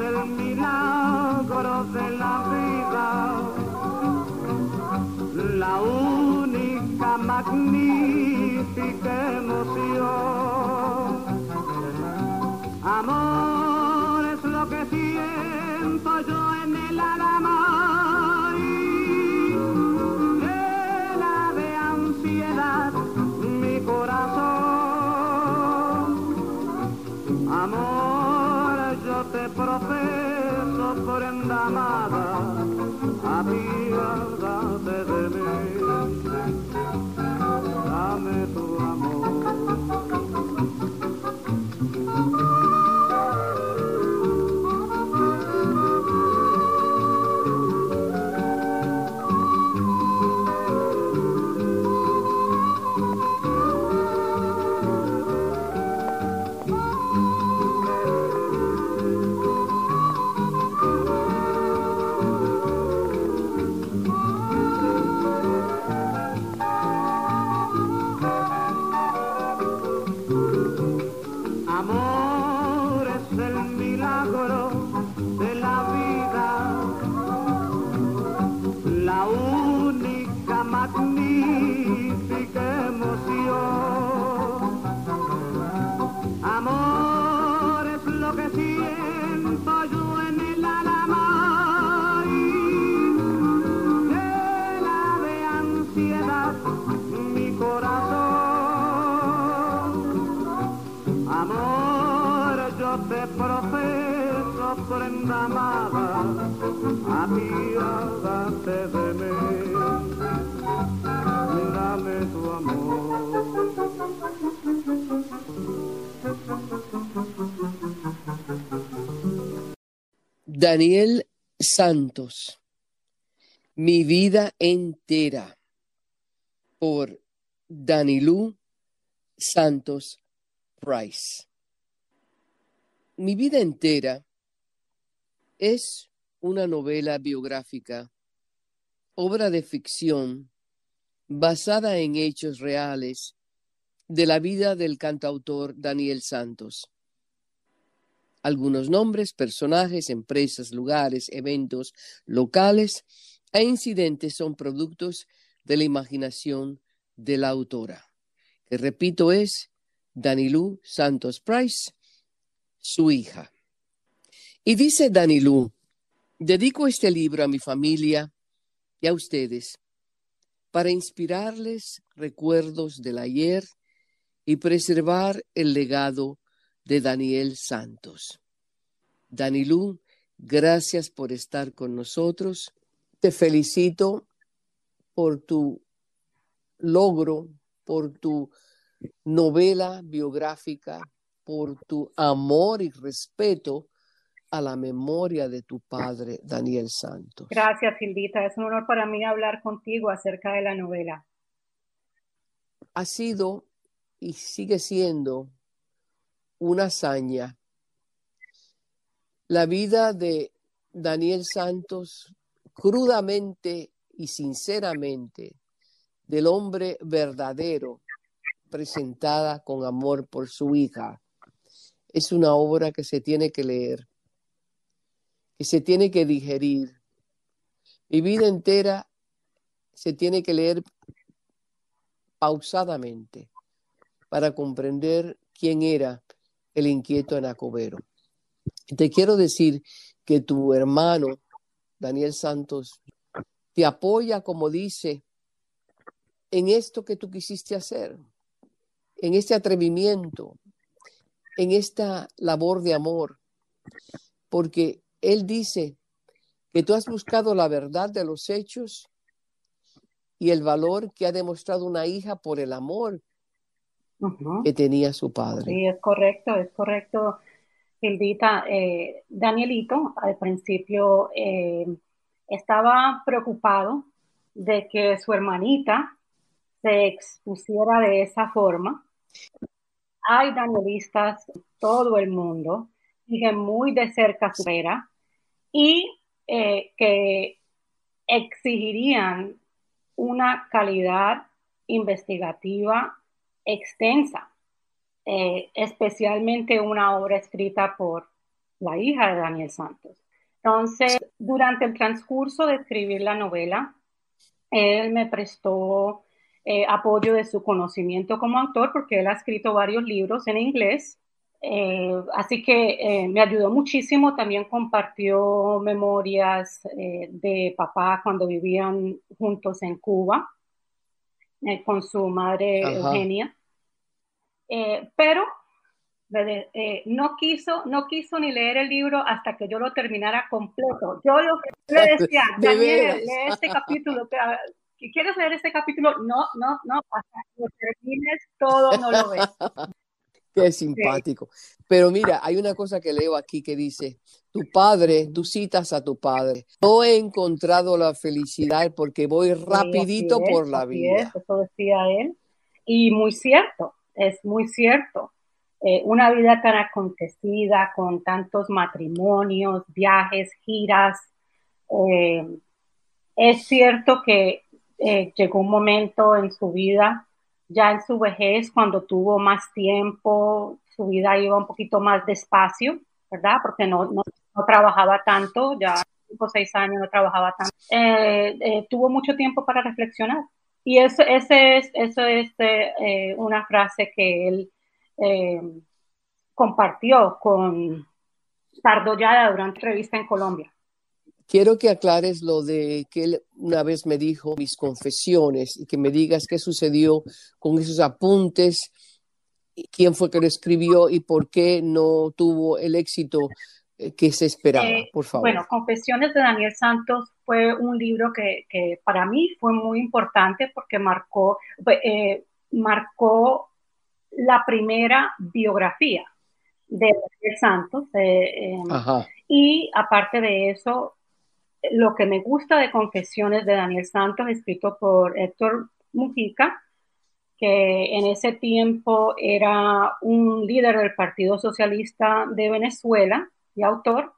El milagro de la vida, la única magnífica emoción. Amor es lo que siento yo prenda amada, apiádate yo te profeso prenda amada, apiádate de mí, dame tu amor. Daniel Santos. Mi vida entera. Por Danilú Santos Price. Mi vida entera es una novela biográfica, obra de ficción basada en hechos reales de la vida del cantautor Daniel Santos. Algunos nombres, personajes, empresas, lugares, eventos locales e incidentes son productos de la imaginación de la autora, que repito es Danilú Santos Price, su hija. Y dice Danilú, dedico este libro a mi familia y a ustedes para inspirarles recuerdos del ayer y preservar el legado de Daniel Santos. Danilú, gracias por estar con nosotros. Te felicito por tu logro, por tu novela biográfica, por tu amor y respeto a la memoria de tu padre, Daniel Santos. Gracias, Gildita. Es un honor para mí hablar contigo acerca de la novela. Ha sido y sigue siendo una hazaña. La vida de Daniel Santos, crudamente y sinceramente, del hombre verdadero, presentada con amor por su hija, es una obra que se tiene que leer, que se tiene que digerir. Mi vida entera se tiene que leer pausadamente para comprender quién era el inquieto Anacobero. Te quiero decir que tu hermano, Daniel Santos, te apoya, como dice, en esto que tú quisiste hacer. en este atrevimiento, en esta labor de amor, porque Él dice que tú has buscado la verdad de los hechos y el valor que ha demostrado una hija por el amor que tenía su padre. Sí, es correcto, es correcto, Gildita. Eh, Danielito al principio eh, estaba preocupado de que su hermanita se expusiera de esa forma. Hay danielistas en todo el mundo, siguen muy de cerca su era y eh, que exigirían una calidad investigativa extensa, eh, especialmente una obra escrita por la hija de Daniel Santos. Entonces, durante el transcurso de escribir la novela, él me prestó eh, apoyo de su conocimiento como autor porque él ha escrito varios libros en inglés. Eh, así que eh, me ayudó muchísimo. También compartió memorias de papá cuando vivían juntos en Cuba con su madre Ajá. Eugenia. Pero eh, no quiso, no quiso ni leer el libro hasta que yo lo terminara completo. Yo lo que le decía, De Daniel, lee este capítulo. ¿Quieres leer este capítulo? No, no, no, hasta que lo termines todo no lo ves. Qué simpático. Pero mira, hay una cosa que leo aquí que dice, tu padre, tú citas a tu padre. No he encontrado la felicidad porque voy rapidito es, por la vida. es, eso decía él. Y muy cierto, es muy cierto. Eh, una vida tan acontecida, con tantos matrimonios, viajes, giras. eh, es cierto que eh, llegó un momento en su vida, ya en su vejez, cuando tuvo más tiempo, su vida iba un poquito más despacio, ¿verdad? Porque no, no, trabajaba tanto, ya cinco o seis años no trabajaba tanto. Eh, eh, tuvo mucho tiempo para reflexionar. Y eso, ese es, eso es una frase que él compartió con Sardollada durante entrevista en Colombia. Quiero que aclares lo de que él una vez me dijo mis confesiones y que me digas qué sucedió con esos apuntes, quién fue que lo escribió y por qué no tuvo el éxito eh, que se esperaba, Eh, por favor. Bueno, Confesiones de Daniel Santos fue un libro que, que para mí fue muy importante porque marcó, eh, marcó la primera biografía de Daniel Santos. eh, Ajá. y aparte de eso, lo que me gusta de Confesiones de Daniel Santos, escrito por Héctor Mujica, que en ese tiempo era un líder del Partido Socialista de Venezuela y autor,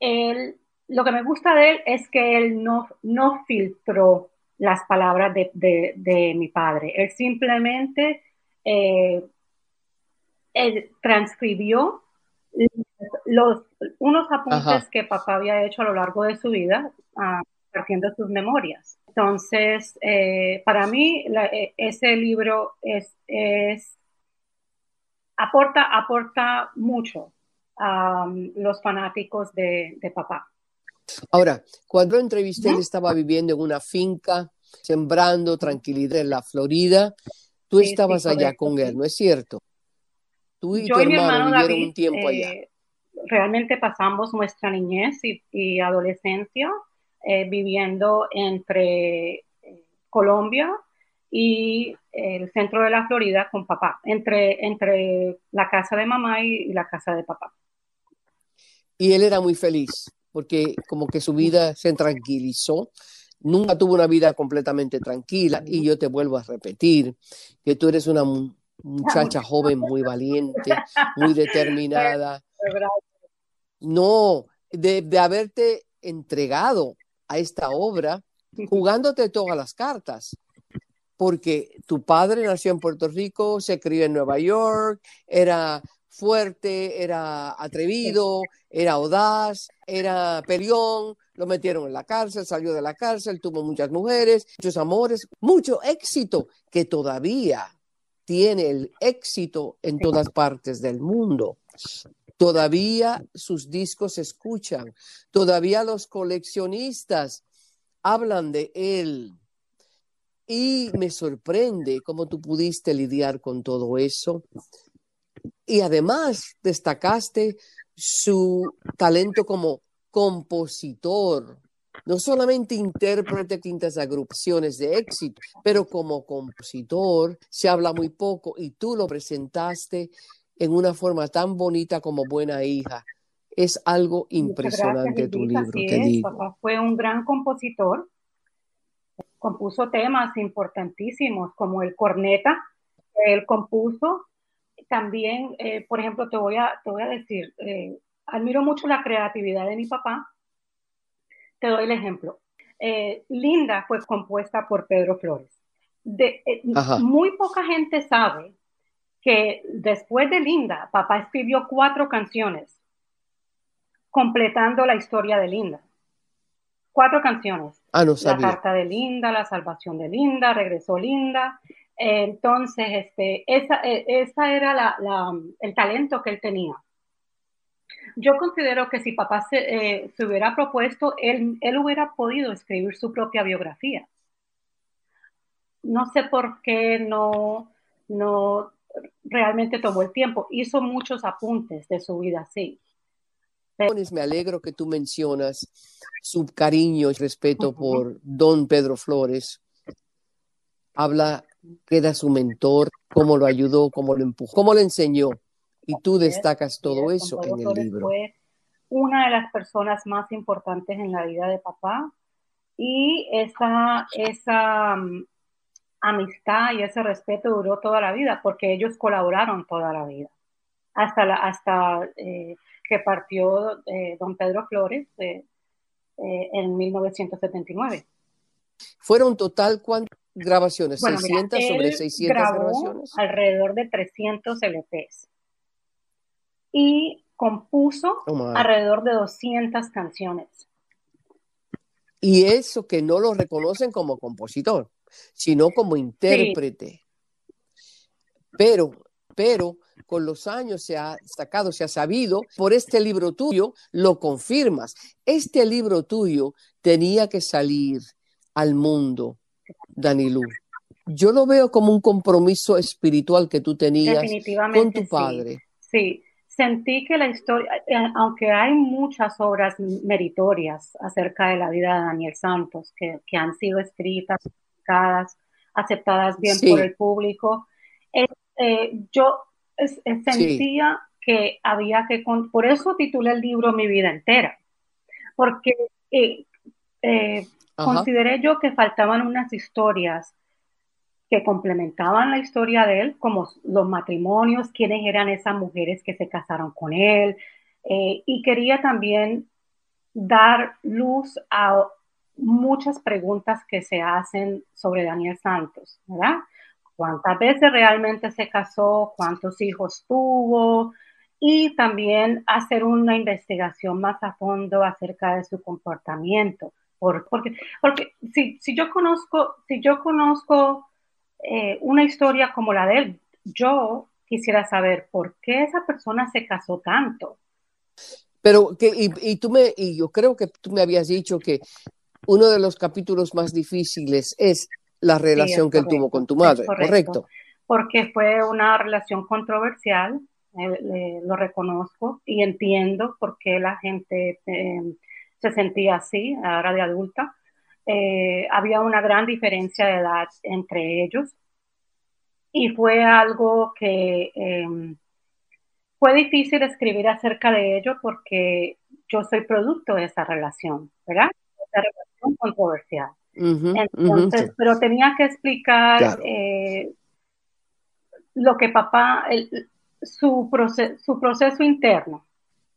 él, lo que me gusta de él es que él no, no filtró las palabras de, de, mi padre. Él simplemente eh, transcribió los, unos apuntes Ajá. que papá había hecho a lo largo de su vida, ah, partiendo sus memorias. Entonces, eh, para mí, la- eh, ese libro es, es- aporta, aporta mucho a um, los fanáticos de, de papá. Ahora, cuando entrevisté, él estaba viviendo en una finca, sembrando tranquilidad en la Florida. Tú Sí, sí, estabas allá con él, ¿no es cierto? Tú y Yo tu y mi hermano hermano vivieron David un tiempo allá. Eh, realmente pasamos nuestra niñez y, y adolescencia eh, viviendo entre eh, Colombia y el centro de la Florida con papá, entre, entre la casa de mamá y, y la casa de papá. Y él era muy feliz, porque como que su vida se tranquilizó. Nunca tuvo una vida completamente tranquila. Y yo te vuelvo a repetir que tú eres una mu- muchacha joven muy valiente, muy determinada. No, de, de haberte entregado a esta obra jugándote todas las cartas. Porque tu padre nació en Puerto Rico, se crió en Nueva York, era fuerte, era atrevido, era audaz, era peleón, lo metieron en la cárcel, salió de la cárcel, tuvo muchas mujeres, muchos amores, mucho éxito, que todavía tiene el éxito en todas partes del mundo. Todavía sus discos se escuchan, todavía los coleccionistas hablan de él. Y me sorprende cómo tú pudiste lidiar con todo eso. Y además destacaste su talento como compositor, no solamente intérprete de quintas agrupaciones de éxito, pero como compositor se habla muy poco y tú lo presentaste en una forma tan bonita como buena hija. Es algo impresionante tu libro, te digo. Papá fue un gran compositor, compuso temas importantísimos como el corneta, él compuso. También, eh, por ejemplo, te voy a, te voy a decir, eh, admiro mucho la creatividad de mi papá. Te doy el ejemplo. Eh, Linda fue compuesta por Pedro Flores. De, muy poca gente sabe que después de Linda, papá escribió cuatro canciones completando la historia de Linda. Cuatro canciones. Ah, la carta de Linda, la salvación de Linda, regresó Linda. entonces, este, esa, e, esa era la, el talento que él tenía. Yo considero que si papá se, eh, se hubiera propuesto, él, él hubiera podido escribir su propia biografía. No sé por qué no, no realmente tomó el tiempo. Hizo muchos apuntes de su vida, sí. Me alegro que tú mencionas su cariño y respeto por don Pedro Flores. Habla que era su mentor, cómo lo ayudó, cómo lo empujó, cómo le enseñó. Y tú destacas todo eso en el libro. Fue una de las personas más importantes en la vida de papá y esa, esa amistad y ese respeto duró toda la vida porque ellos colaboraron toda la vida. Hasta, la, hasta eh, que partió eh, don Pedro Flores eh, en 1979. ¿Fueron total cuántas grabaciones? ¿600 sobre 600 grabaciones? Alrededor de 300 LPs. Y compuso oh, alrededor de 200 canciones. Y eso que no lo reconocen como compositor, sino como intérprete. Pero, pero con los años se ha sacado, se ha sabido, por este libro tuyo lo confirmas. Este libro tuyo tenía que salir al mundo, Danilú. Yo lo veo como un compromiso espiritual que tú tenías con tu padre. Sí. sentí que la historia, eh, aunque hay muchas obras meritorias acerca de la vida de Daniel Santos que, han sido escritas, aceptadas bien por el público, eh, yo sentía que había que, por eso titulé el libro Mi vida entera, porque eh, eh, consideré yo que faltaban unas historias que complementaban la historia de él, como los matrimonios, quiénes eran esas mujeres que se casaron con él, y quería también dar luz a muchas preguntas que se hacen sobre Daniel Santos, ¿verdad? cuántas veces realmente se casó, cuántos hijos tuvo y también hacer una investigación más a fondo acerca de su comportamiento. porque porque si, si, yo conozco, si yo conozco eh, una historia como la de él, yo quisiera saber por qué esa persona se casó tanto. Pero que, y, y, tú me, y yo creo que tú me habías dicho que uno de los capítulos más difíciles es la relación que él tuvo con tu madre, correcto, Porque fue una relación controversial, eh, lo reconozco y entiendo por qué la gente eh, se sentía así, ahora de adulta. Eh, había una gran diferencia de edad entre ellos y fue algo que em, fue difícil escribir acerca de ello porque yo soy producto de esa relación, ¿verdad? Esa relación controversial. Entonces, pero tenía que explicar eh, lo que papá, su, su proceso interno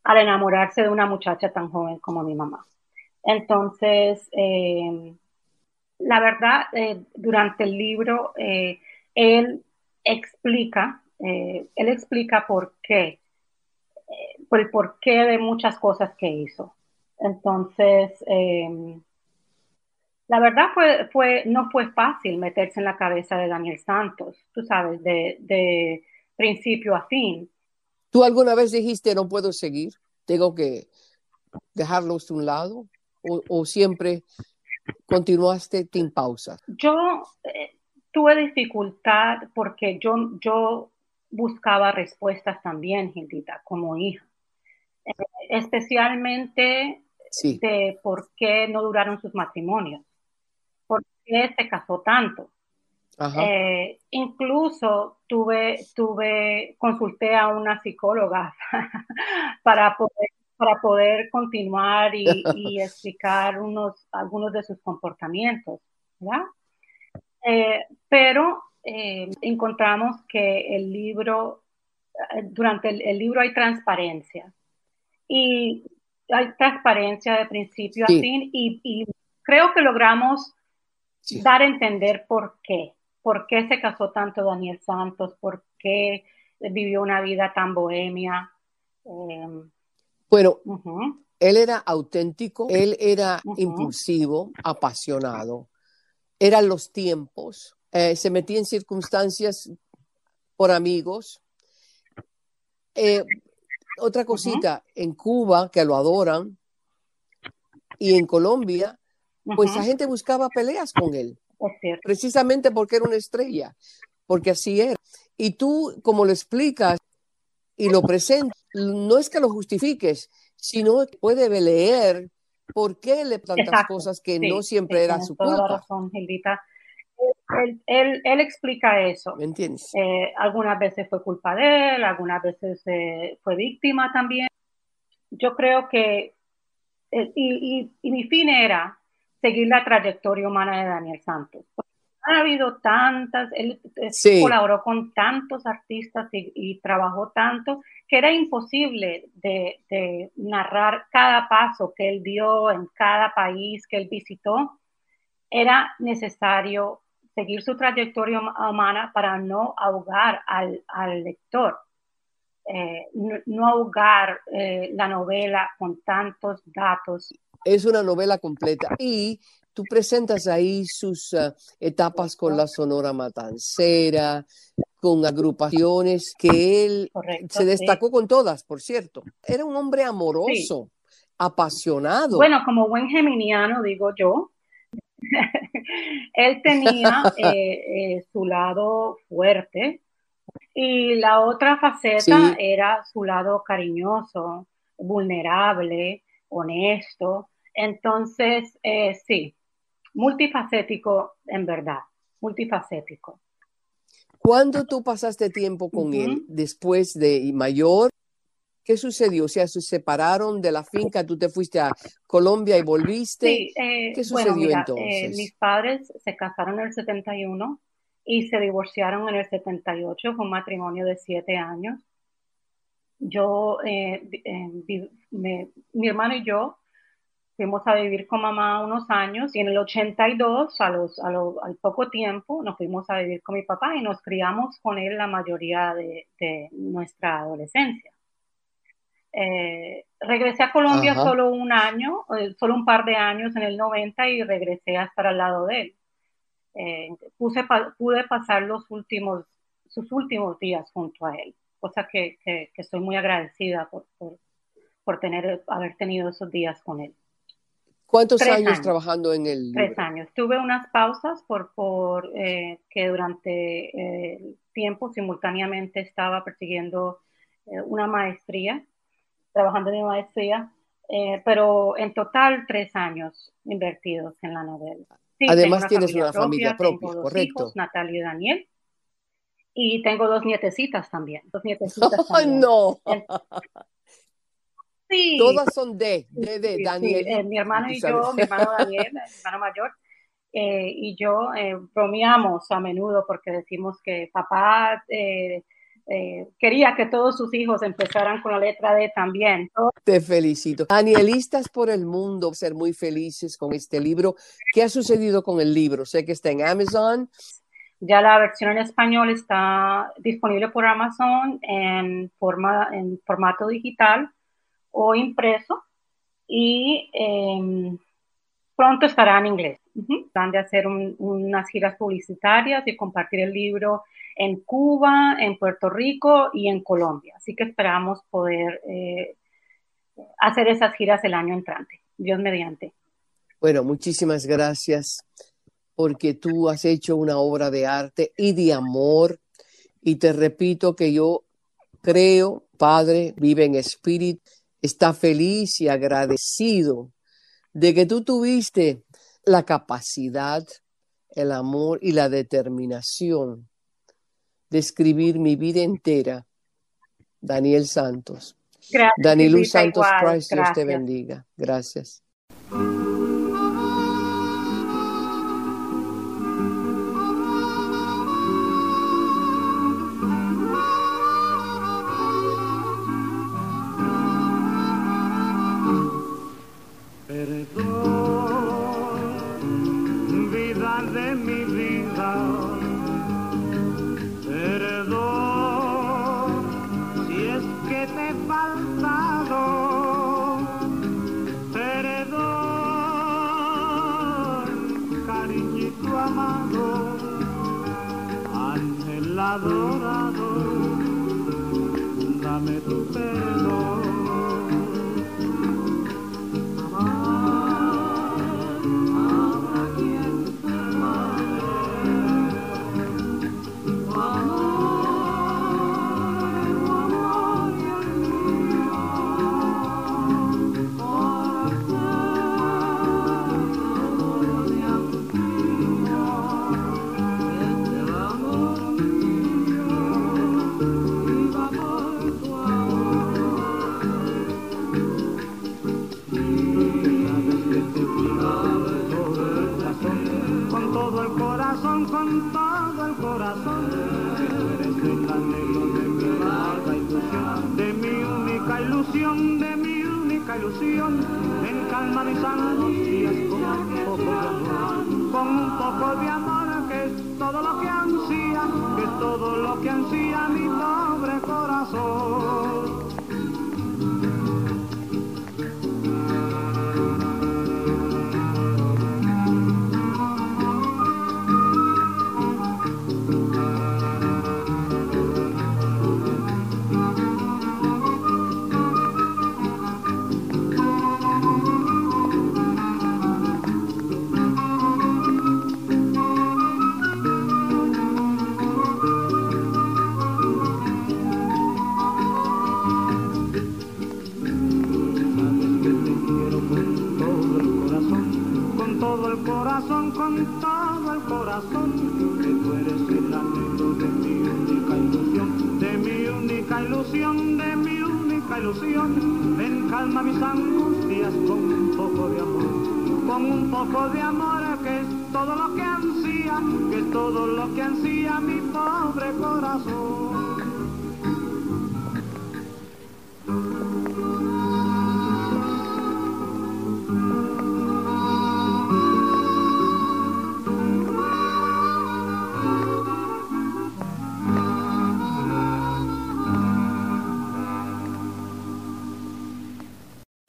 al enamorarse de una muchacha tan joven como mi mamá. Entonces, eh, la verdad, eh, durante el libro, él explica, él explica por qué, por el porqué de muchas cosas que hizo. Entonces, la verdad fue, fue, no fue fácil meterse en la cabeza de Daniel Santos, tú sabes, de, principio a fin. ¿Tú alguna vez dijiste no puedo seguir? ¿Tengo que dejarlos a un lado? ¿O, siempre continuaste sin pausa? Yo eh, tuve dificultad porque yo, yo buscaba respuestas también, Gildita, como hija. Eh, especialmente Sí. de por qué no duraron sus matrimonios, qué se casó tanto. Ajá. Eh, incluso tuve, tuve, consulté a una psicóloga para poder, para poder continuar y, y explicar unos, algunos de sus comportamientos, ¿verdad? Eh, pero eh, encontramos que el libro, durante el, el libro hay transparencia y hay transparencia de principio Sí. a fin y, y creo que logramos Sí. dar a entender por qué, por qué se casó tanto Daniel Santos, por qué vivió una vida tan bohemia. Eh, Bueno, él era auténtico, él era impulsivo, apasionado, eran los tiempos, eh, se metía en circunstancias por amigos. Eh, otra cosita, en Cuba, que lo adoran, y en Colombia, pues la gente buscaba peleas con él, precisamente porque era una estrella, porque así era. Y tú, como lo explicas y lo presentas, no es que lo justifiques, sino que puede leer por qué le tantas Exacto, cosas que Sí, no siempre sí, era su toda la culpa. razón, Gildita. Él, él- él explica eso. ¿Me entiendes? Eh, algunas veces fue culpa de él, algunas veces eh, fue víctima también. Yo creo que, eh, y, y- y mi fin era seguir la trayectoria humana de Daniel Santos. Ha habido tantas, él Sí. colaboró con tantos artistas y, y trabajó tanto que era imposible de, de narrar cada paso que él dio en cada país que él visitó. Era necesario seguir su trayectoria hum- humana para no ahogar al, al lector, eh, no, no ahogar eh, la novela con tantos datos. Es una novela completa y tú presentas ahí sus ah, etapas con la Sonora Matancera, con agrupaciones que él Correcto, se destacó con todas, por cierto. Era un hombre amoroso, apasionado. Bueno, como buen geminiano, digo yo, él tenía eh, eh, su lado fuerte y la otra faceta Sí. era su lado cariñoso, vulnerable, honesto. Entonces, eh, sí, multifacético en verdad, multifacético. ¿Cuándo tú pasaste tiempo con él después de mayor? ¿Qué sucedió? O sea, se separaron de la finca, tú te fuiste a Colombia y volviste. Sí, eh, ¿Qué bueno, sucedió eh, entonces? mis padres se casaron en el 71 y se divorciaron en el 78, fue un matrimonio de siete años. Yo, eh, eh, me- mi hermano y yo fuimos a vivir con mamá unos años y en el 82, a los, a lo- al poco tiempo, nos fuimos a vivir con mi papá y nos criamos con él la mayoría de, de nuestra adolescencia. Eh, regresé a Colombia Ajá. solo un año, solo un par de años en el 90 y regresé a estar al lado de él. Eh, puse pa- pude pasar los últimos, sus últimos días junto a él, cosa que, que- que estoy muy agradecida por, por, por tener, haber tenido esos días con él. ¿Cuántos años, años. trabajando en el Tres años. Tuve unas pausas por, por eh, que durante eh, el tiempo simultáneamente estaba persiguiendo eh, una maestría, trabajando en mi maestría, eh, pero en total tres años invertidos en la novela. Sí, Además tienes una familia propia, tengo dos correcto. hijos, Natalia y Daniel, y tengo dos nietecitas también, dos nietecitas ¡Ay, también. no! Sí, Todas son de, de, de Sí, sí, Daniel. eh, mi hermano y yo, mi hermano Daniel, mi hermano mayor, eh, y yo eh, bromeamos a menudo porque decimos que papá eh, quería que todos sus hijos empezaran con la letra D también. Te felicito. Danielistas por el mundo, ser muy felices con este libro. ¿Qué ha sucedido con el libro? Sé que está en Amazon. Ya la versión en español está disponible por Amazon en, forma, en formato digital o impreso y eh, pronto estará en inglés. Ujú. Van de hacer un- unas giras publicitarias y compartir el libro en Cuba, en Puerto Rico y en Colombia. Así que esperamos poder eh, hacer esas giras el año entrante, Dios mediante. Bueno, muchísimas gracias porque tú has hecho una obra de arte y de amor. Y te repito que yo creo, Padre, vive en espíritu, está feliz y agradecido de que tú tuviste la capacidad, el amor y la determinación de escribir mi vida entera. Daniel Santos. Gracias. Santos Price, Dios te bendiga. Gracias.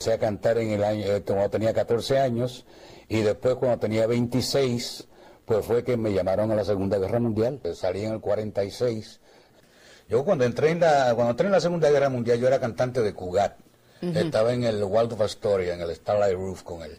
Empecé a cantar en el año, eh, cuando tenía 14 años y después cuando tenía 26, pues fue que me llamaron a la Segunda Guerra Mundial. Salí en el 46. Yo cuando entré en la, cuando entré en la Segunda Guerra Mundial yo era cantante de Cugat. Estaba en el Waldorf Astoria, en el Starlight Roof con él.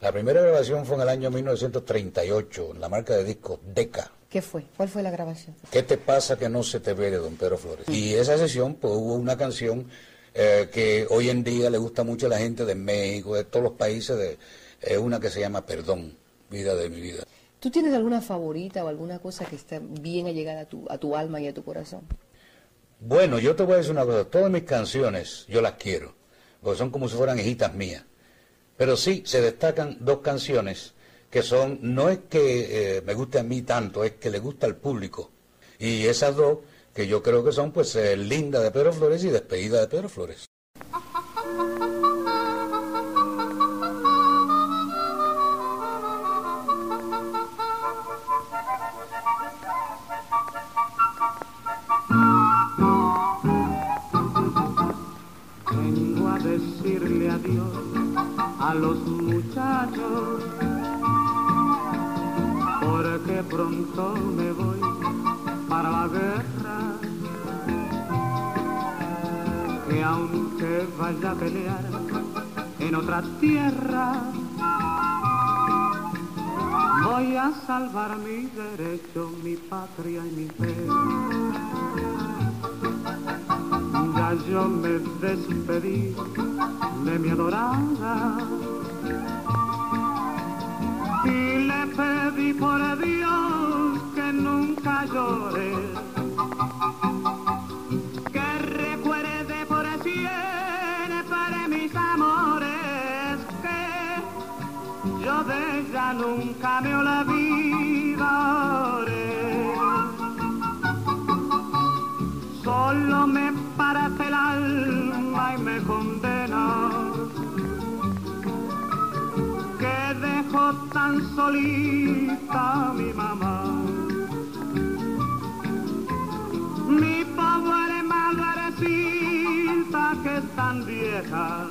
La primera grabación fue en el año 1938, en la marca de discos Deca. ¿Qué fue? ¿Cuál fue la grabación? ¿Qué te pasa que no se te ve de Don Pedro Flores? Y esa sesión, pues hubo una canción eh, que hoy en día le gusta mucho a la gente de México, de todos los países, de eh, una que se llama Perdón, vida de mi vida. ¿Tú tienes alguna favorita o alguna cosa que esté bien allegada a tu, a tu alma y a tu corazón? Bueno, yo te voy a decir una cosa, todas mis canciones yo las quiero, porque son como si fueran hijitas mías. Pero sí, se destacan dos canciones que son, no es que eh, me guste a mí tanto, es que le gusta al público. Y esas dos, que yo creo que son, pues, eh, Linda de Pedro Flores y Despedida de Pedro Flores. Vengo a decirle adiós a los muchachos, porque pronto me Que vaya a pelear en otra tierra, Voy a salvar mi derecho, mi patria y mi fe. Ya yo me despedí de mi adorada y le pedí por Dios que nunca llore, me olvidaré. Solo me parece el alma y me condena que dejó tan solita mi mamá. Mi pobre madrecita que tan vieja,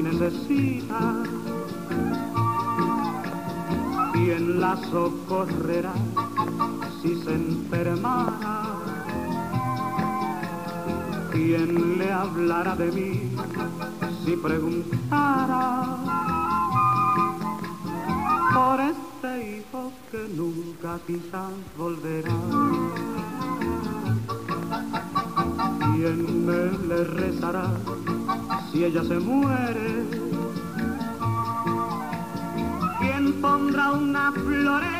si necesita? ¿Quién la socorrerá si se enfermara? ¿Quién le hablará de mí si preguntara por este hijo que nunca quizás volverá? ¿Quién me le rezará si ella se muere? ¿Quién pondrá una flor